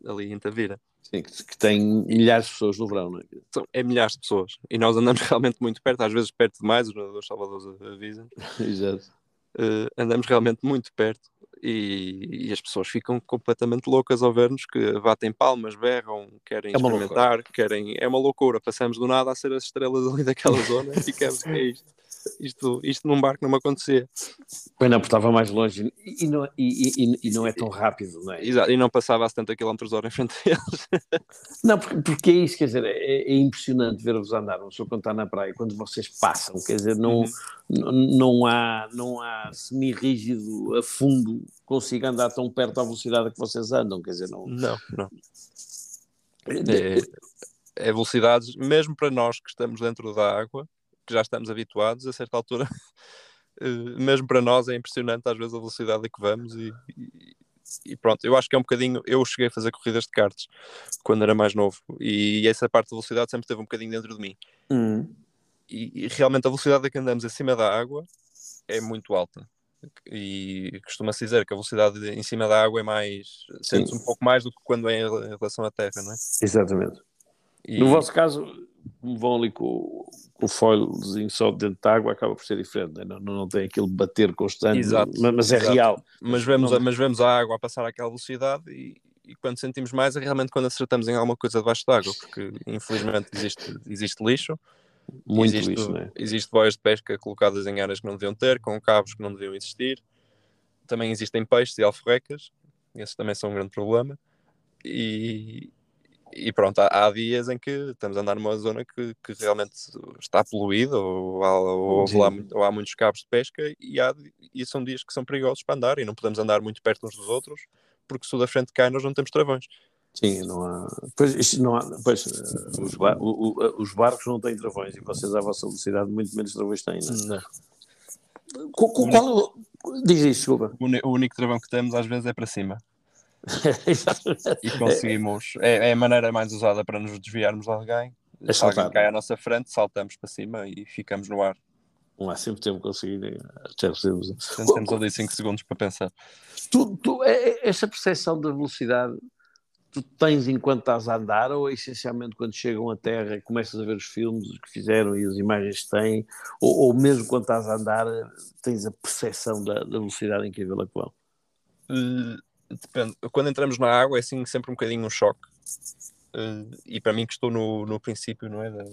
ali em Tavira. Sim, que, tem milhares de pessoas no verão, não é? São, é milhares de pessoas. E nós andamos realmente muito perto, às vezes perto demais, os nadadores salvadores avisam. Exato. Uh, andamos realmente muito perto e, e, as pessoas ficam completamente loucas ao ver-nos que batem palmas, berram, querem é experimentar, querem. É uma loucura. Passamos do nada a ser as estrelas ali daquela zona e ficamos, é isto. Isto, isto num barco não me acontecia. Pois não, porque estava mais longe e não, e, e, e não é tão rápido, não é? Exato, e não passava a 70 km hora em frente a eles. Não, porque, porque é isso, quer dizer, é, é impressionante ver-vos andar, não sou quando está na praia, quando vocês passam, quer dizer, não, uhum. não, não há, não há semi-rígido a fundo consiga andar tão perto da velocidade que vocês andam, quer dizer, não... Não, não. É, é velocidades, mesmo para nós que estamos dentro da água, que já estamos habituados, a certa altura, eh, mesmo para nós é impressionante às vezes a velocidade a que vamos e, e, e, pronto, eu acho que é um bocadinho, eu cheguei a fazer corridas de karts quando era mais novo e essa parte da velocidade sempre esteve um bocadinho dentro de mim. Uhum. E, e, realmente a velocidade a que andamos acima da água é muito alta. E costuma-se dizer que a velocidade em cima da água é mais, sente um pouco mais do que quando é em relação à terra, não é? Exatamente. E... No vosso caso, vão ali com, com o foilzinho só dentro da água, acaba por ser diferente, né? não, não tem aquele bater constante, exato, mas, mas é exato. real. Mas vemos, não... mas vemos a água a passar àquela velocidade e, e quando sentimos mais é realmente quando acertamos em alguma coisa debaixo d'água, porque infelizmente existe, existe lixo. Muito existe, lixo, né? Existe boias de pesca colocadas em áreas que não deviam ter, com cabos que não deviam existir. Também existem peixes e alforrecas, esses também são um grande problema. E, e pronto, há, há, dias em que estamos a andar numa zona que, que realmente está poluída ou há, ou, há, ou há, muitos cabos de pesca e, há, e são dias que são perigosos para andar e não podemos andar muito perto uns dos outros porque se o da frente cai nós não temos travões. Sim, não há. Pois, não há, pois os, bar, o, o, os, barcos não têm travões e vocês, à vossa velocidade, muito menos travões têm, não é? Não. Qual, qual, diz isso, desculpa. O, único travão que temos às vezes é para cima. e conseguimos. É, é, a maneira mais usada para nos desviarmos de alguém. É Se alguém cai à nossa frente, saltamos para cima e ficamos no ar. Lá sempre temos conseguido. Já temos ali 5 segundos para pensar. Tu, tu, é, é, essa percepção da velocidade tu tens enquanto estás a andar ou essencialmente quando chegam à Terra e começas a ver os filmes que fizeram e as imagens que têm, ou, ou mesmo quando estás a andar tens a percepção da, da velocidade em que a vê-la que vão? Depende. Quando entramos na água é assim sempre um bocadinho um choque. Uh, e para mim que estou no, no princípio não é, da,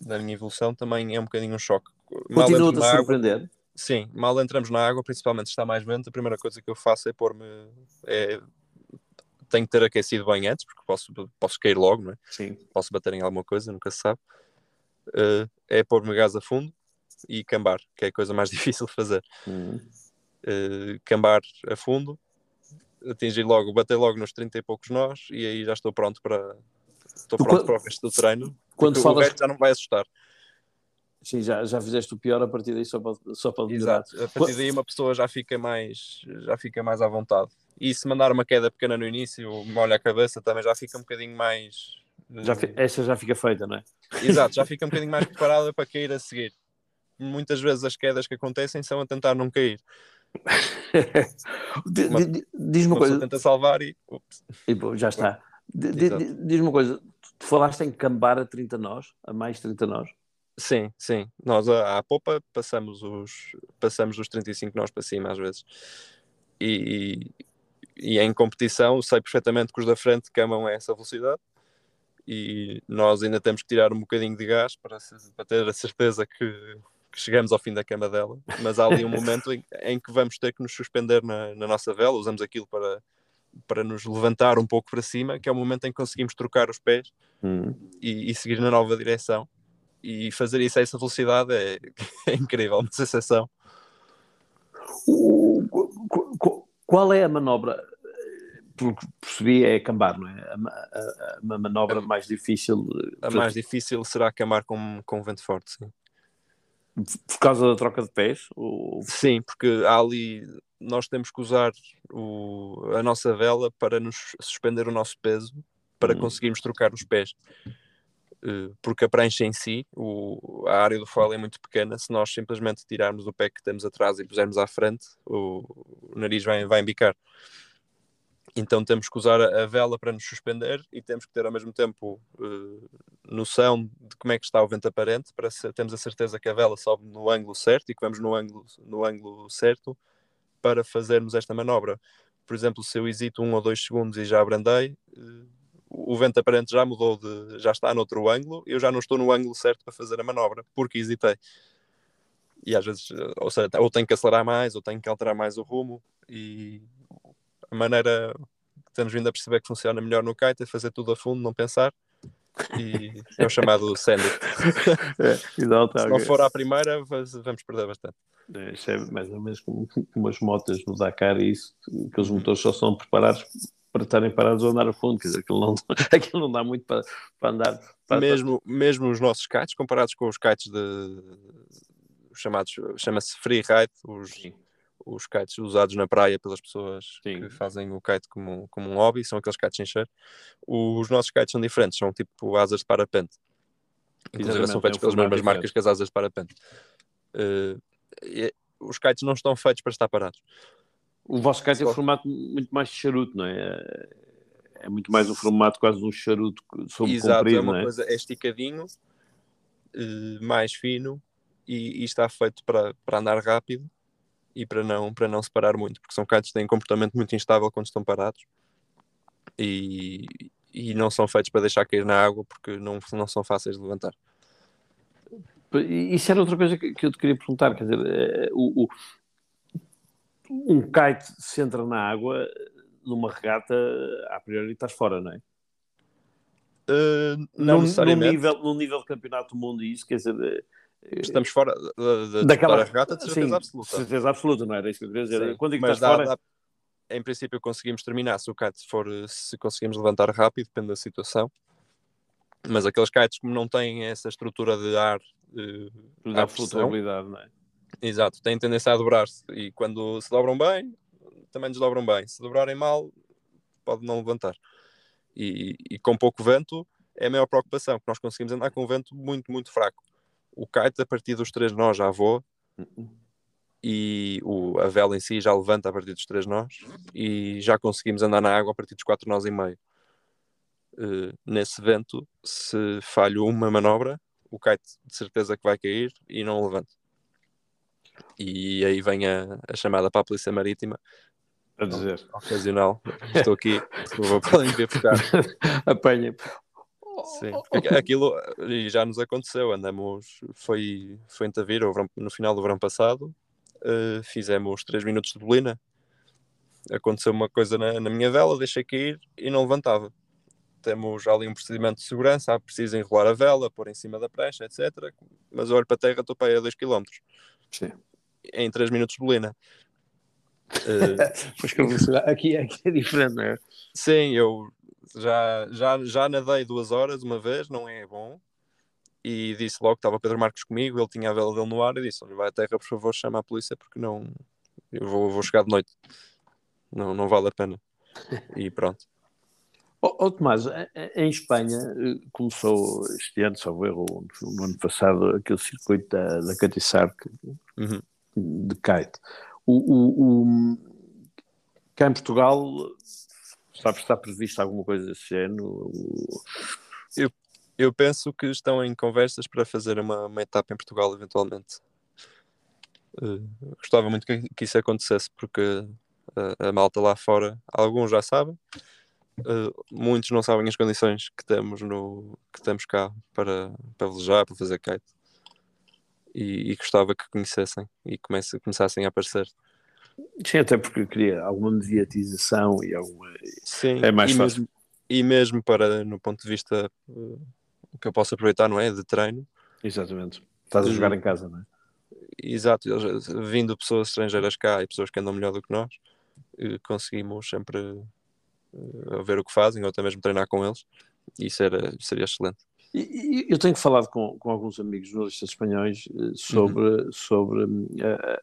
da minha evolução também é um bocadinho um choque. Continua-te a surpreender? Água, sim, mal entramos na água, principalmente se está mais vento, a primeira coisa que eu faço é pôr-me. É, tenho que ter aquecido bem antes, porque posso, posso cair logo, não é? Sim. Posso bater em alguma coisa, nunca se sabe. Uh, é pôr-me gás a fundo e cambar, que é a coisa mais difícil de fazer. Uhum. Uh, cambar a fundo, atingir logo, bater logo nos 30 e poucos nós e aí já estou pronto para estou pronto quando, para o resto do treino. Quando falas... o já não vai assustar. Sim, já, já fizeste o pior a partir daí só para, só para Exato, a partir daí uma pessoa já fica mais já fica mais à vontade. E se mandar uma queda pequena no início, molha a cabeça, também já fica um bocadinho mais. Já, eh, essa já fica feita, não é? Exato, já fica um bocadinho mais preparada para cair a seguir. Muitas vezes as quedas que acontecem são a tentar não cair. Diz-me uma coisa. tenta salvar e. e bom, já está. Diz-me uma coisa. Tu falaste em cambar a 30 nós, a mais 30 nós? Sim, sim. Nós à, à popa passamos os, passamos os 35 nós para cima às vezes. E, e, e em competição sei perfeitamente que os da frente camam a essa velocidade e nós ainda temos que tirar um bocadinho de gás para, para ter a certeza que, que chegamos ao fim da cama dela, mas há ali um momento em, em que vamos ter que nos suspender na, na, nossa vela, usamos aquilo para, para nos levantar um pouco para cima, que é o momento em que conseguimos trocar os pés hum. e, e, seguir na nova direção. E fazer isso a essa velocidade é, é incrível, uma sensação. O, qual é a manobra? Porque percebi é cambar, não é? A, a, a manobra mais difícil. A mais difícil será cambar com, com vento forte, sim. Por causa da troca de pés? Ou... Sim, porque há ali nós temos que usar o, a nossa vela para nos suspender o nosso peso para hum. conseguirmos trocar os pés. Eh, porque a prancha em si, o, a área do foil é muito pequena. Se nós simplesmente tirarmos o pé que temos atrás e pusermos à frente, o, o nariz vai, vai embicar. Então temos que usar a, vela para nos suspender e temos que ter ao mesmo tempo uh, noção de como é que está o vento aparente para termos a certeza que a vela sobe no ângulo certo e que vamos no ângulo, no ângulo certo para fazermos esta manobra. Por exemplo, se eu hesito um ou dois segundos e já abrandei, uh, o vento aparente já mudou de, já está noutro ângulo, eu já não estou no ângulo certo para fazer a manobra, porque hesitei. E às vezes, ou seja, ou tenho que acelerar mais, ou tenho que alterar mais o rumo, e a maneira que temos vindo a perceber que funciona melhor no kite é fazer tudo a fundo, não pensar. E é o chamado sandwich. é, Se não for à primeira, vamos perder bastante. É, isso é mais ou menos como umas motas no Dakar e isso, que os motores só são preparados para estarem parados a andar a fundo, quer dizer, aquilo não, aquilo não dá muito para, para andar. Para, mesmo, mesmo os nossos kites, comparados com os kites de chamados, chama-se free ride, os, os kites usados na praia pelas pessoas Sim. que fazem o kite como, como um hobby, são aqueles kites encher. Os nossos kites são diferentes, são tipo asas de parapente. Inclusive são feitos pelas mesmas marcas que as asas de parapente. Uh, e, os kites não estão feitos para estar parados. O vosso kite é um formato muito mais charuto, não é? É muito mais um formato quase um charuto sobre Exato, comprido, é uma é? coisa, é esticadinho, uh, mais fino e, e, está feito para, para andar rápido e para não, para não separar muito, porque são kites que têm um comportamento muito instável quando estão parados e, e não são feitos para deixar cair na água porque não, não são fáceis de levantar. Isso era outra coisa que, eu te queria perguntar, quer dizer, eh, o, o, um kite se entra na água numa regata, a priori estás fora, não é? Uh, não num, necessariamente. Num nível, num nível de campeonato do mundo, isso quer dizer, Estamos fora de, de daquela regata de certeza sim, absoluta. certeza absoluta, não era isso que eu queria dizer. Sim, Quando mas dá, fora... dá, em princípio conseguimos terminar se o kite for, se conseguimos levantar rápido, depende da situação. Mas aqueles kites como não têm essa estrutura de ar, uh, dá flutuabilidade, não é? Exato, têm tendência a dobrar-se e quando se dobram bem, também desdobram bem. Se dobrarem mal, pode não levantar. E, e com pouco vento é a maior preocupação, que nós conseguimos andar com um vento muito, muito fraco o kite a partir dos três nós já voa e o, a vela em si já levanta a partir dos três nós e já conseguimos andar na água a partir dos quatro nós e meio. Uh, nesse vento, se falho uma manobra, o kite de certeza que vai cair e não levanta. E aí vem a, a chamada para a Polícia Marítima a dizer ocasional. Estou aqui, favor, podem vir buscar. Apanha. Sim, aquilo já nos aconteceu. Andamos, foi, foi em Tavira, no final do verão passado, uh, fizemos 3 minutos de bolina. Aconteceu uma coisa na, na, minha vela, deixei cair e não levantava. Temos ali um procedimento de segurança, há preciso enrolar a vela, pôr em cima da prancha, etc. Mas olho para a terra, estou para aí a 2 km. Sim. Em 3 minutos de bolina. Uh, pois que aqui, aqui é diferente, não é? Sim, eu já, já, já nadei duas horas uma vez, não é bom. E disse logo que estava Pedro Marcos comigo, ele tinha a vela dele no ar e disse: vai à terra, por favor, chama a polícia porque não eu vou, vou chegar de noite. Não, não vale a pena. E pronto. Oh, oh, Tomás, em Espanha eh, começou este ano, só erro, no ano passado, aquele circuito da, da Catisarc uhum. de kite. O, o, o, cá em Portugal Sabes se está previsto alguma coisa desse género? Eu, eu penso que estão em conversas para fazer uma, uma etapa em Portugal, eventualmente. Uh, gostava muito que, que, isso acontecesse, porque a, a, malta lá fora, alguns já sabem, uh, muitos não sabem as condições que temos, no, que temos cá para, para velejar, para fazer kite. e, e gostava que conhecessem e comece, começassem a aparecer. Sim, até porque queria alguma mediatização e alguma. Sim, é mais e fácil. Mesmo, e mesmo para, no ponto de vista uh, que eu posso aproveitar, não é? De treino. Exatamente. Estás a jogar em casa, não é? Exato, eles, vindo pessoas estrangeiras cá e pessoas que andam melhor do que nós, uh, conseguimos sempre ver o que fazem ou até mesmo treinar com eles. E isso era, seria excelente. E, eu tenho falado com, com alguns amigos jornalistas espanhóis sobre, uhum. sobre uh,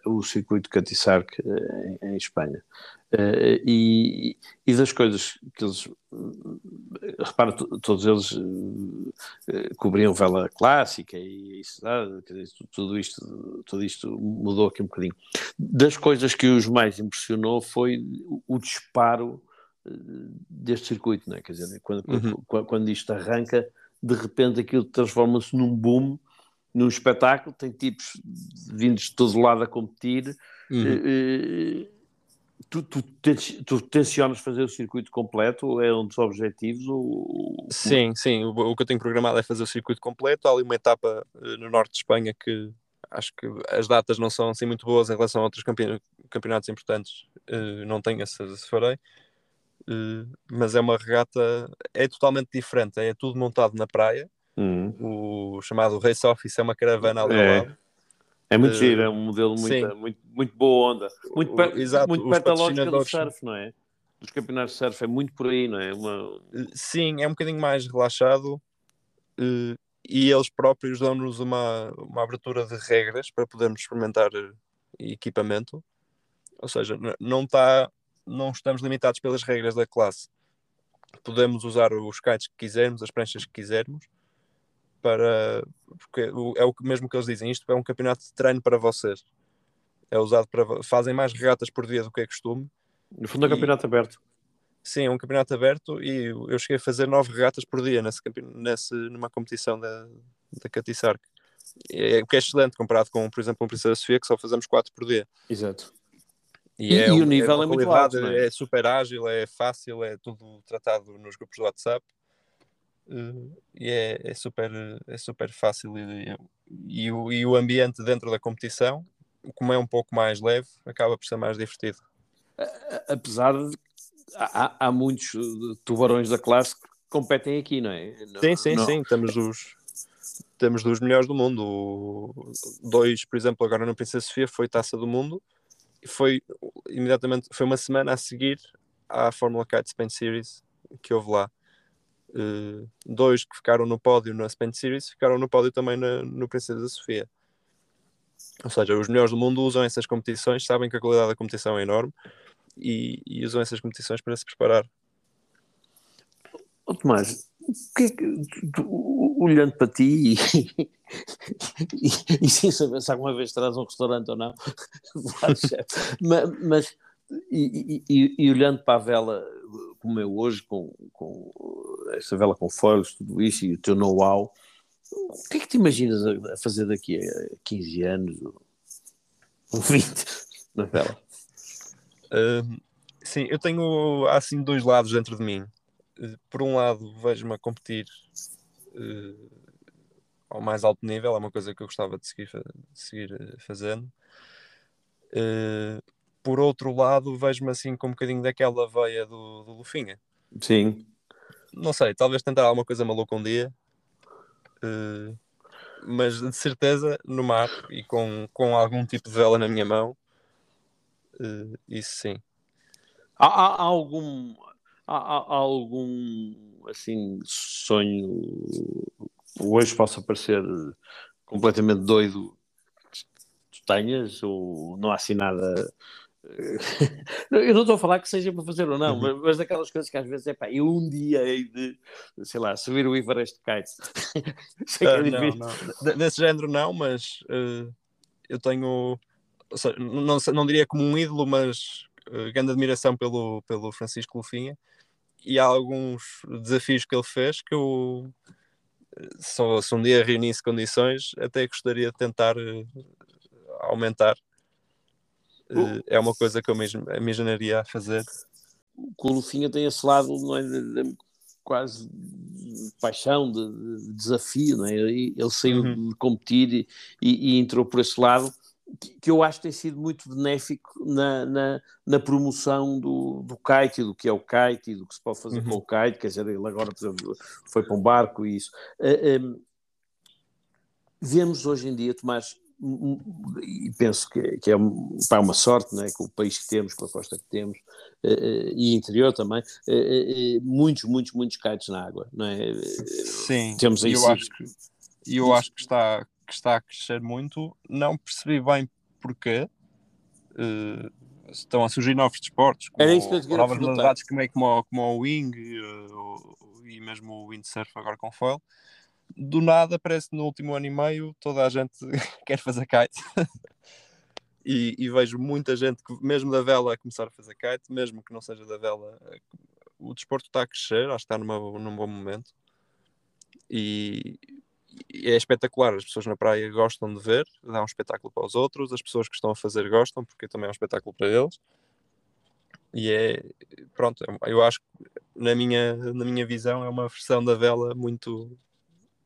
o circuito Catisarc uh, em, em, Espanha. Uh, e, e, das coisas que eles. Repara, todos eles cobriam vela clássica e isso, tudo, isto, tudo isto mudou aqui um bocadinho. Das coisas que os mais impressionou foi o disparo deste circuito, não é? Quer dizer, quando, uhum. quando, quando isto arranca de repente aquilo transforma-se num boom, num espetáculo, tem tipos vindos de todo lado a competir. Uhum. Uh, tu, tu, tu, tensionas fazer o circuito completo? É um dos objetivos? Ou... Sim, sim. O, o, que eu tenho programado é fazer o circuito completo. Há ali uma etapa uh, no norte de Espanha que acho que as datas não são assim muito boas em relação a outros campeonatos importantes. Não tenho essa se farei. Eh, mas é uma regata, é totalmente diferente, é tudo montado na praia. Uhum. O chamado Race Office é uma caravana ali é. ao lado. É muito uh, giro, é um modelo muito, muito, muito boa onda. Muito, per, Exato, muito perto da lógica do surf, não é? Dos campeonatos de surf, é muito por aí, não é? Uma... Eh, sim, é um bocadinho mais relaxado uh, e eles próprios dão-nos uma, uma abertura de regras para podermos experimentar equipamento. Ou seja, não está não estamos limitados pelas regras da classe. Podemos usar os kites que quisermos, as pranchas que quisermos, para. Porque é o mesmo que eles dizem, isto é um campeonato de treino para vocês. É usado para. Fazem mais regatas por dia do que é costume. No fundo é um campeonato aberto. Sim, é um campeonato aberto e eu cheguei a fazer nove regatas por dia nesse, nesse, numa competição da, da Catisarc. É, o que é excelente comparado com, por exemplo, um Princesa Sofia, que só fazemos quatro por dia. Exato. E, e, é, e o nível é, é muito alto. É? é? super ágil, é fácil, é tudo tratado nos grupos do WhatsApp. Uh, e é, é, super, é super fácil. E, e, o, e o ambiente dentro da competição, como é um pouco mais leve, acaba por ser mais divertido. Apesar de. Há, há muitos tubarões da classe que competem aqui, não é? sim, sim, não. sim. Temos os, temos dos melhores do mundo. Dois, por exemplo, agora no Princesa Sofia foi taça do mundo foi imediatamente, foi uma semana a seguir à Fórmula Kite Spain Series que houve lá. Uh, dois que ficaram no pódio na Spain Series ficaram no pódio também na, no Princesa Sofia. Ou seja, os melhores do mundo usam essas competições, sabem que a qualidade da competição é enorme e, e usam essas competições para se preparar. Tomás, olhando para ti e, e, e, sem saber se alguma vez traz um restaurante ou não, mas, mas e, e, olhando para a vela como é hoje, com, com esta vela com foils, tudo isso e o teu know-how, o que é que te imaginas a, fazer daqui a 15 anos ou 20 na vela? Uh, sim, eu tenho assim dois lados dentro de mim por um lado, vejo-me a competir uh, ao mais alto nível, é uma coisa que eu gostava de seguir, de seguir eh, fazendo. Uh, por outro lado, vejo-me assim com um bocadinho daquela veia do, do Lufinha. Sim. Não sei, talvez tentar alguma coisa maluca um dia. Uh, mas de certeza no mar e com, com algum tipo de vela na minha mão, uh, isso sim. Há, há, há algum há, há, algum assim sonho hoje possa parecer completamente doido tu tenhas ou não há assim nada eu não estou a falar que seja para fazer ou não, uhum. mas, mas daquelas coisas que às vezes é pá, eu um dia hei de, sei lá, subir o Everest de kite. Sei que é uh, não, não. Desse género não, mas uh, eu tenho, seja, não, não diria como um ídolo, mas uh, grande admiração pelo, pelo Francisco Lufinha e há alguns desafios que ele fez que eu só se um dia reunisse condições até gostaria de tentar uh, aumentar uh, é uma coisa que eu mesmo imaginaria a fazer o Lufinha tem esse lado não é, de, de, quase de paixão, de, de, desafio, não é? Ele saiu uhum. de competir e, e, entrou por esse lado, que, que, eu acho que tem sido muito benéfico na, na, na, promoção do, do kite, do que é o kite e do que se pode fazer uhum. com o kite, quer dizer, ele agora, exemplo, foi para um barco e isso. Uh, eh, um, vemos hoje em dia, Tomás, e penso que, que é pá, uma sorte, né, com o país que temos, com a costa que temos, uh, uh, e interior também, muitos, muitos, muitos kites na água, não é? Sim, temos aí eu acho que, eu acho que está, que está a crescer muito, não percebi bem porquê, estão a surgir novos desportos, como Era isso que eu novas modalidades como, é, como, como o wing e mesmo o windsurf agora com foil, do nada parece que no último ano e meio toda a gente quer fazer kite. e, e, vejo muita gente que, mesmo da vela, a começar a fazer kite, mesmo que não seja da vela, o desporto está a crescer, acho que está numa, num bom momento. E é espetacular, as pessoas na praia gostam de ver, dá um espetáculo para os outros, as pessoas que estão a fazer gostam, porque também é um espetáculo para eles. E é, pronto, eu acho que na minha, na minha visão é uma versão da vela muito,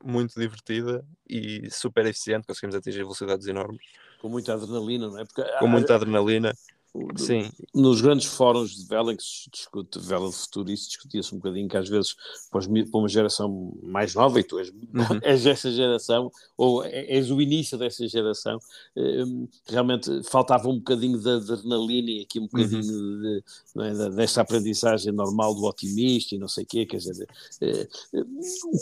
muito divertida e super eficiente, conseguimos atingir velocidades enormes. Com muita adrenalina, não é? Porque Com muita adrenalina. Sim. Nos grandes fóruns de vela que se discute vela de futuro, isso discutia-se um bocadinho que às vezes para, uma geração mais nova, e tu és, uhum. és essa geração, ou és o início dessa geração, hum, realmente faltava um bocadinho de adrenalina e aqui um bocadinho uhum. de, é, desta aprendizagem normal do otimista e não sei o quê, quer dizer, eh,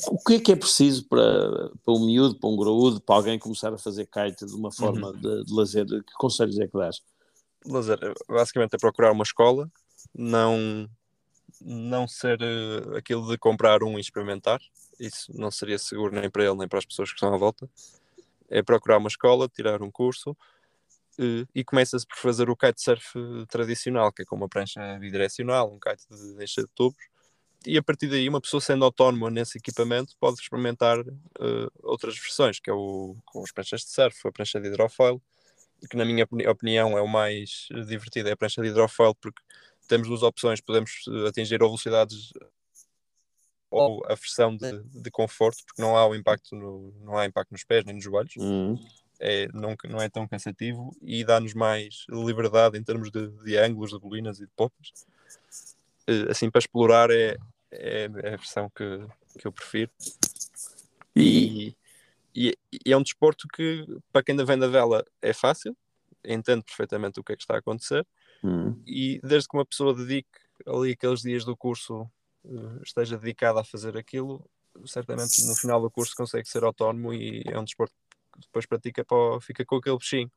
o que é que é preciso para, para um miúdo, para um graúdo, para alguém começar a fazer kite de uma forma uhum. de, de lazer? Que conselhos é que dás? Lazer, basicamente é procurar uma escola, não, não ser uh, aquilo de comprar um e experimentar, isso não seria seguro nem para ele nem para as pessoas que estão à volta. É procurar uma escola, tirar um curso uh, e começa-se por fazer o kitesurf tradicional, que é com uma prancha bidirecional, um kite de encher de tubos. E a partir daí, uma pessoa sendo autónoma nesse equipamento pode experimentar uh, outras versões, que é o com as pranchas de surf, a prancha de hidrofoil, que na minha opinião é o mais divertido, é a prancha de hidrofoil, porque temos duas opções, podemos eh, atingir ou velocidades ou a versão de, de conforto, porque não há o impacto no, não há impacto nos pés nem nos joelhos. Uhum. É, não, não é tão cansativo e dá-nos mais liberdade em termos de, de ângulos, de bolinas e de popas. Eh, assim, para explorar é, é, é a versão que, que eu prefiro. E, e, e, é um desporto que, para quem ainda vem da vela, é fácil, entende perfeitamente o que é que está a acontecer, hum. e desde que uma pessoa dedique ali aqueles dias do curso, uh, esteja dedicada a fazer aquilo, certamente no final do curso consegue ser autónomo e é um desporto que depois pratica, para, fica com aquele bichinho.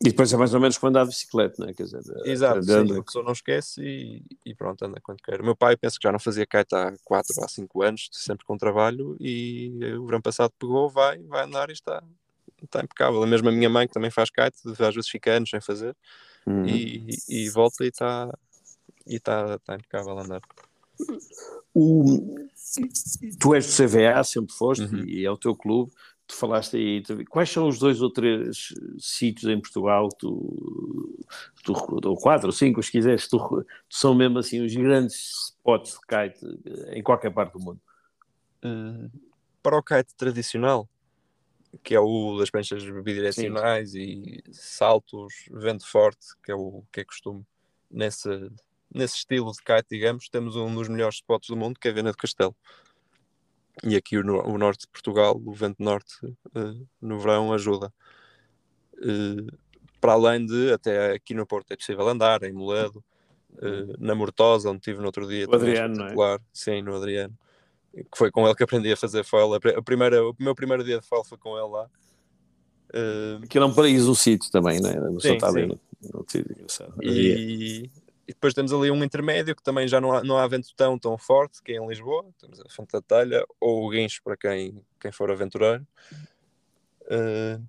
E depois é mais ou menos quando andar de bicicleta, não é? Quer dizer, Exato, sim, a pessoa não esquece e, e, pronto, anda quando quer. O meu pai penso que já não fazia kite há 4 ou 5 anos, sempre com trabalho, e o verão passado pegou, vai, vai andar e está, está impecável. A minha mãe, que também faz kite, às vezes fica anos sem fazer, uhum. e, e, volta e está, e está, está impecável a andar. O, tu és do CVA, sempre foste, uhum. e é o teu clube tu falaste aí, quais são os dois ou três sítios em Portugal, tu, tu, ou quatro ou cinco, se quiseres, tu, tu, são mesmo assim os grandes spots de kite em qualquer parte do mundo? Uh, para o kite tradicional, que é o das pranchas bidirecionais Sim. e saltos, vento forte, que é o que é costume nesse, nesse estilo de kite, digamos, temos um dos melhores spots do mundo, que é a Vena de Castelo e aqui o, o, norte de Portugal, o vento norte uh, no verão ajuda. Uh, para além de, até aqui no Porto é possível andar, em Moledo, uh, na Mortosa, onde estive no outro dia. O Adriano, não é? Sim, no Adriano. Que foi com ele que aprendi a fazer foil. A primeira, o meu primeiro dia de foil foi com ele lá. Uh, Aquilo é um paraíso o sítio também, não é? Sim, sim. No, no sítio, e, e depois temos ali um intermédio que também já não há, não há vento tão, tão forte, que é em Lisboa. Temos a Fonte da Telha ou o Guincho para quem, quem for aventureiro. Uh,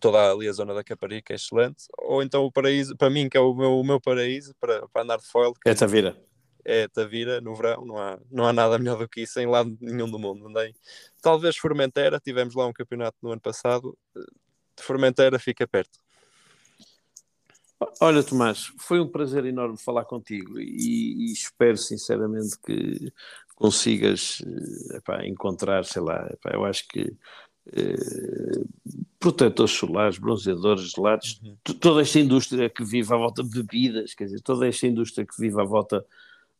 toda ali a zona da Caparica é excelente. Ou então o paraíso, para mim, que é o meu, o meu paraíso para, para andar de foil. É Tavira. É Tavira, no verão. Não há, não há nada melhor do que isso em lado nenhum do mundo. Andei. Talvez Formentera, tivemos lá um campeonato no ano passado. De Formentera fica perto. Olha, Tomás, foi um prazer enorme falar contigo e, e espero sinceramente que, consigas epá, encontrar, sei lá, epá, eu acho que eh, protetores solares, bronzeadores, gelados, uhum. toda esta indústria que vive à volta de bebidas, quer dizer, toda esta indústria que vive à volta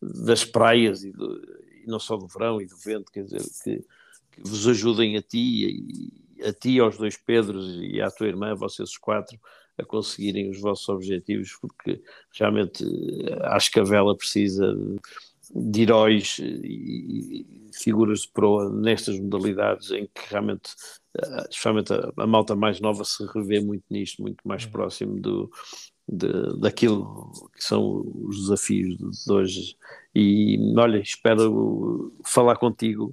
das praias e, do, e não só do verão e do vento, quer dizer, que, que vos ajudem a ti, e, a ti, aos dois Pedros e à tua irmã, vocês os quatro, a conseguirem os vossos objetivos, porque realmente eh, acho que a vela precisa de, heróis e, figuras de proa nestas modalidades em que realmente, eh, especialmente a, a, malta mais nova se revê muito nisto, muito mais uhum. próximo do, de, daquilo que são os desafios de hoje. E olha, espero falar contigo.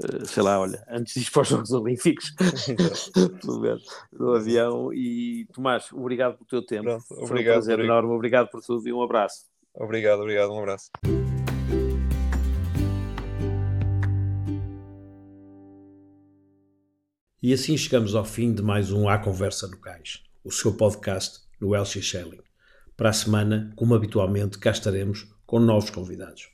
Eh, sei lá, olha, antes de ir para os Jogos Olímpicos, no avião. E Tomás, obrigado pelo teu tempo. Pronto, obrigado, Foi um prazer obrigado. enorme. Obrigado por tudo e um abraço. Obrigado, obrigado, um abraço. E assim chegamos ao fim de mais um A Conversa no Cais, o seu podcast no Elsie Shelling. Para a semana, como habitualmente, cá estaremos com novos convidados.